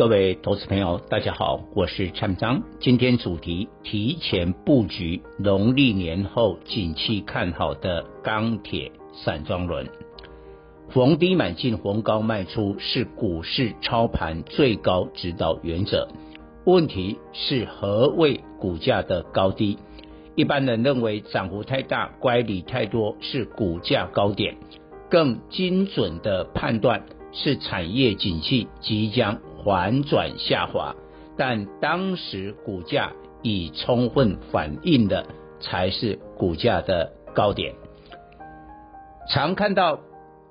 各位投资朋友，大家好，我是蔡明彰。今天主题：提前布局农历年后景气看好的钢铁散装轮。逢低买进，逢高卖出是股市操盘最高指导原则。问题是何谓股价的高低？一般人认为涨幅太大、乖离太多是股价高点。更精准的判断是产业景气即将缓转下滑，但当时股价已充分反映的才是股价的高点。常看到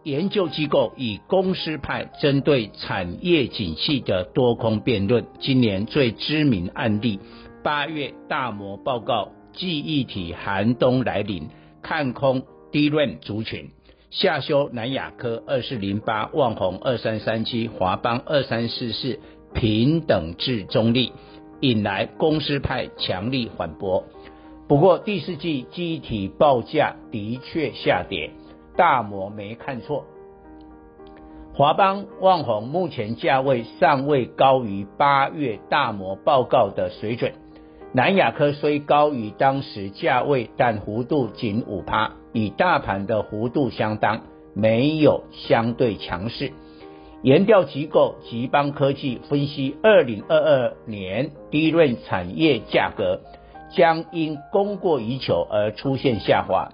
研究机构以公司派针对产业景气的多空辩论，今年最知名案例，八月大摩报告记忆体寒冬来临，看空低润族群。下修南亚科二四零八、旺宏二三三七、华邦二三四四平等至中立，引来公司派强力反驳。不过第四季机体报价的确下跌，大摩没看错。华邦、旺宏目前价位尚未高于八月大摩报告的水准。南亚科虽高于当时价位，但幅度仅五趴。与大盘的幅度相当，没有相对强势。研调机构集邦科技分析，二零二二年低润产业价格将因供过于求而出现下滑。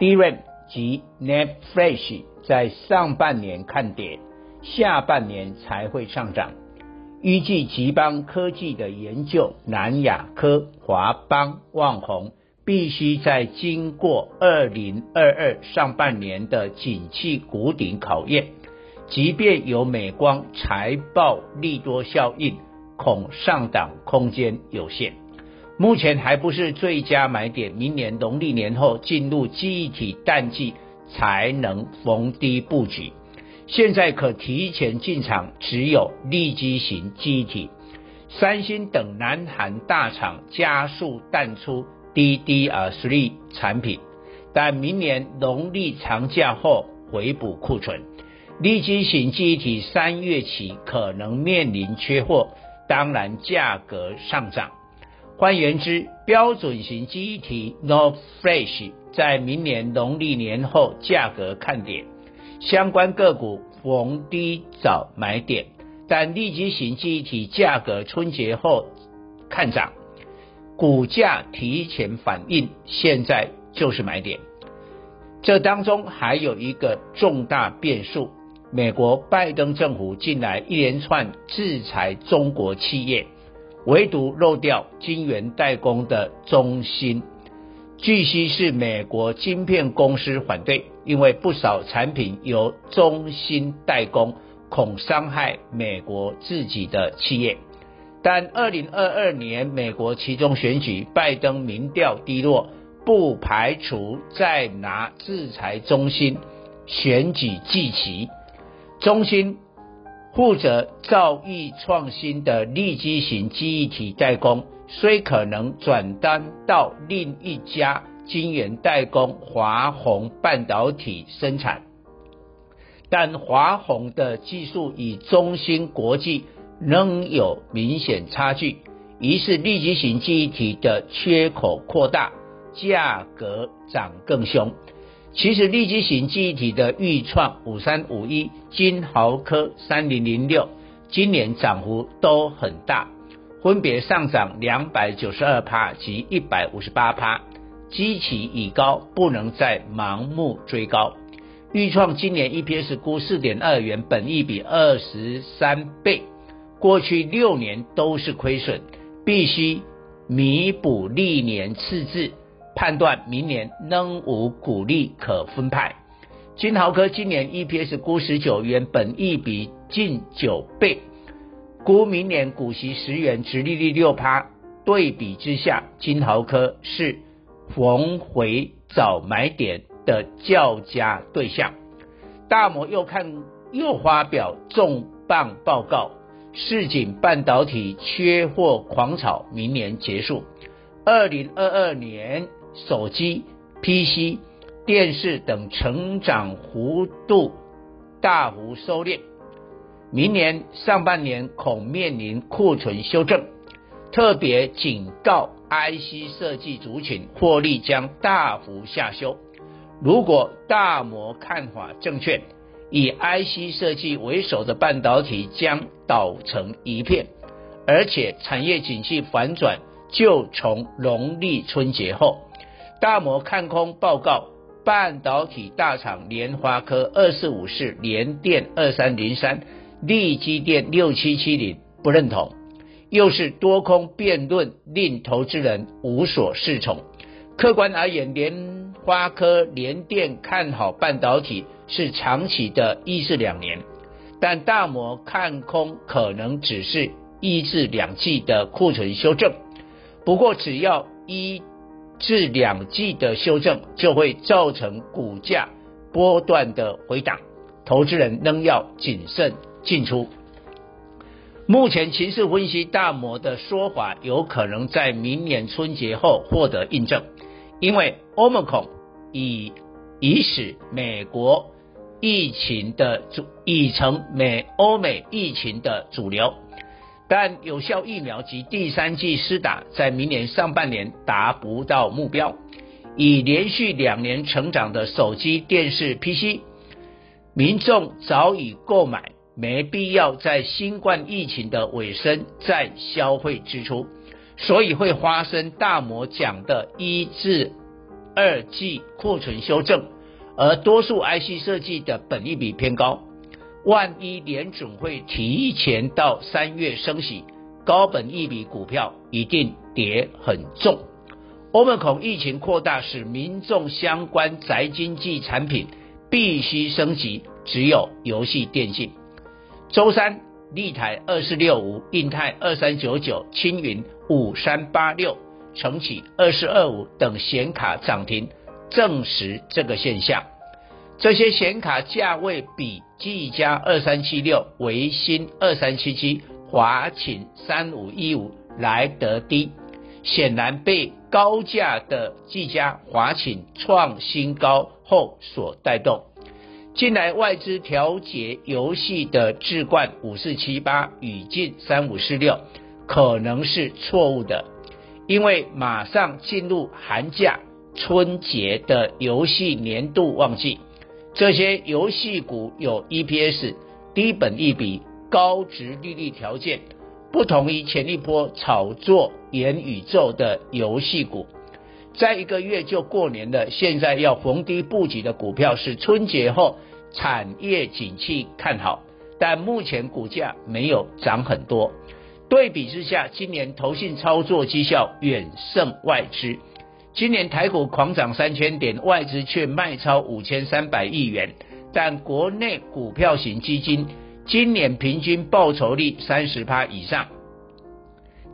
低润及 Net Flash 在上半年看跌，下半年才会上涨。依据集邦科技的研究，南亚科、华邦、旺宏。必须在经过二零二二上半年的景气谷底考验，即便有美光财报利多效应，恐上档空间有限。目前还不是最佳买点，明年农历年后进入记忆体淡季才能逢低布局。现在可提前进场，只有利基型记忆体，三星等南韩大厂加速淡出。DDR3 产品，但明年农历长假后回补库存，利基型记忆体三月起可能面临缺货，当然价格上涨。换言之，标准型记忆体 NOR Flash 在明年农历年后价格看跌，相关个股逢低找买点，但立即型记忆体价格春节后看涨。股价提前反应，现在就是买点。这当中还有一个重大变数：美国拜登政府近来一连串制裁中国企业，唯独漏掉晶圆代工的中芯。据悉是美国晶片公司反对，因为不少产品由中芯代工，恐伤害美国自己的企业。但二零二二年美国期中选举，拜登民调低落，不排除再拿制裁中芯选举祭旗。中芯负责造诣创新的利基型记忆体代工，虽可能转单到另一家晶圆代工华虹半导体生产，但华虹的技术与中芯国际。仍有明显差距，于是立基型记忆体的缺口扩大，价格涨更凶。其实立基型记忆体的钰创五三五一、金豪科三零零六，今年涨幅都很大，分别上涨两百九十二趴及一百五十八趴，基期已高，不能再盲目追高。钰创今年 EPS 估四点二元，本益比二十三倍。过去六年都是亏损，必须弥补历年赤字，判断明年仍无股利可分派。金豪科今年 EPS 估十九元，本益比近九倍，估明年股息十元，殖利率六趴。对比之下，金豪科是逢回早买点的较佳对象。大摩又看又发表重磅报告，市井半导体缺货狂潮明年结束。二零二二年手机、PC、电视等成长幅度大幅收敛，明年上半年恐面临库存修正。特别警告 IC 设计族群获利将大幅下修。如果大摩看法正确，以 IC 设计为首的半导体将倒成一片，而且产业景气反转就从农历春节后。大摩看空报告，半导体大厂联发科二四五四、联电二三零三、力积电六七七零不认同。又是多空辩论，令投资人无所适从。客观而言，联发科、联电看好半导体是长期的一至两年，但大摩看空可能只是一至两季的库存修正。不过，只要一至两季的修正，就会造成股价波段的回档，投资人仍要谨慎进出。目前情势分析，大摩的说法有可能在明年春节后获得印证，因为 Omicron 已已使美国疫情的主已成美欧美疫情的主流，但有效疫苗及第三剂施打在明年上半年达不到目标，已连续两年成长的手机、电视、PC，民众早已购买。没必要在新冠疫情的尾声再消费支出，所以会发生大摩讲的一至二季库存修正，而多数 IC 设计的本益比偏高。万一联准会提前到三月升息，高本益比股票一定跌很重。欧美恐疫情扩大，使民众相关宅经济产品必须升级，只有游戏电竞。周三，立台二四六五、印泰二三九九、青云五三八六、重启二四二五等显卡涨停，证实这个现象。这些显卡价位比技嘉二三七六、微星二三七七、华擎三五一五来得低，显然被高价的技嘉、华擎创新高后所带动。近来外资调节游戏的置冠五四七八、宇晋三五四六，可能是错误的，因为马上进入寒假、春节的游戏年度旺季，这些游戏股有 EPS 低本益比、高殖利率条件，不同于前一波炒作元宇宙的游戏股。再一个月就过年了，现在要逢低布局的股票是春节后。产业景气看好，但目前股价没有涨很多。对比之下，今年投信操作绩效远胜外资。今年台股狂涨三千点，外资却卖超五千三百亿元。但国内股票型基金今年平均报酬率三十趴以上，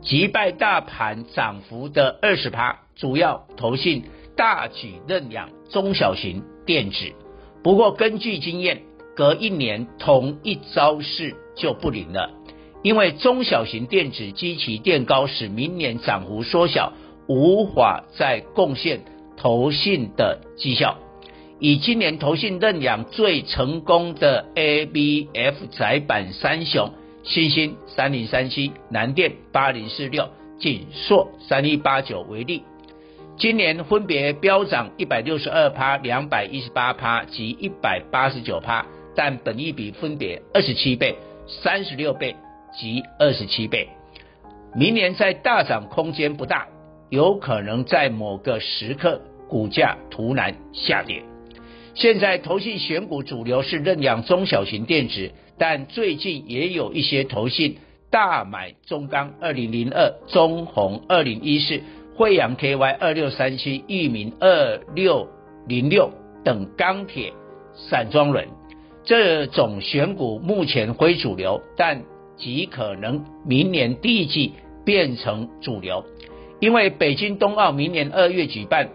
击败大盘涨幅的二十趴。主要投信大举认养中小型电子。不过，根据经验，隔一年同一招式就不灵了，因为中小型电子基期垫高，使明年涨幅缩小，无法再贡献投信的绩效。以今年投信认养最成功的 ABF 载板三雄，新兴三零三七、南电八零四六、景硕三一八九为例。今年分别飙涨一百六十二趴、两百一十八趴及一百八十九趴，但本益比分别二十七倍、三十六倍及二十七倍。明年在大涨空间不大，有可能在某个时刻股价突然下跌。现在投信选股主流是认养中小型电子，但最近也有一些投信大买中钢二零零二、中红二零一四。惠阳 KY 二六三七、裕民二六零六等钢铁散装轮，这种选股目前非主流，但极可能明年第一季变成主流，因为北京冬奥明年二月举办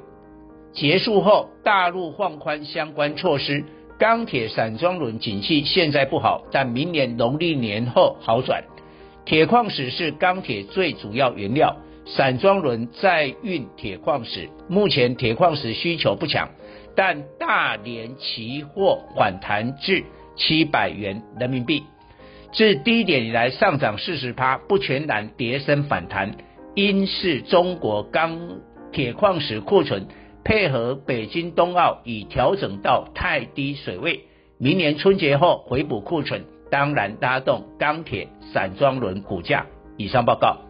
结束后，大陆放宽相关措施，钢铁散装轮景气现在不好，但明年农历年后好转。铁矿石是钢铁最主要原料，散装轮载运铁矿石，目前铁矿石需求不强，但大连期货反弹至七百元人民币。自低点以来上涨四十趴，不全然跌升反弹，因是中国钢铁矿石库存配合北京冬奥已调整到太低水位，明年春节后回补库存，当然拉动钢铁散装轮股价。以上报告。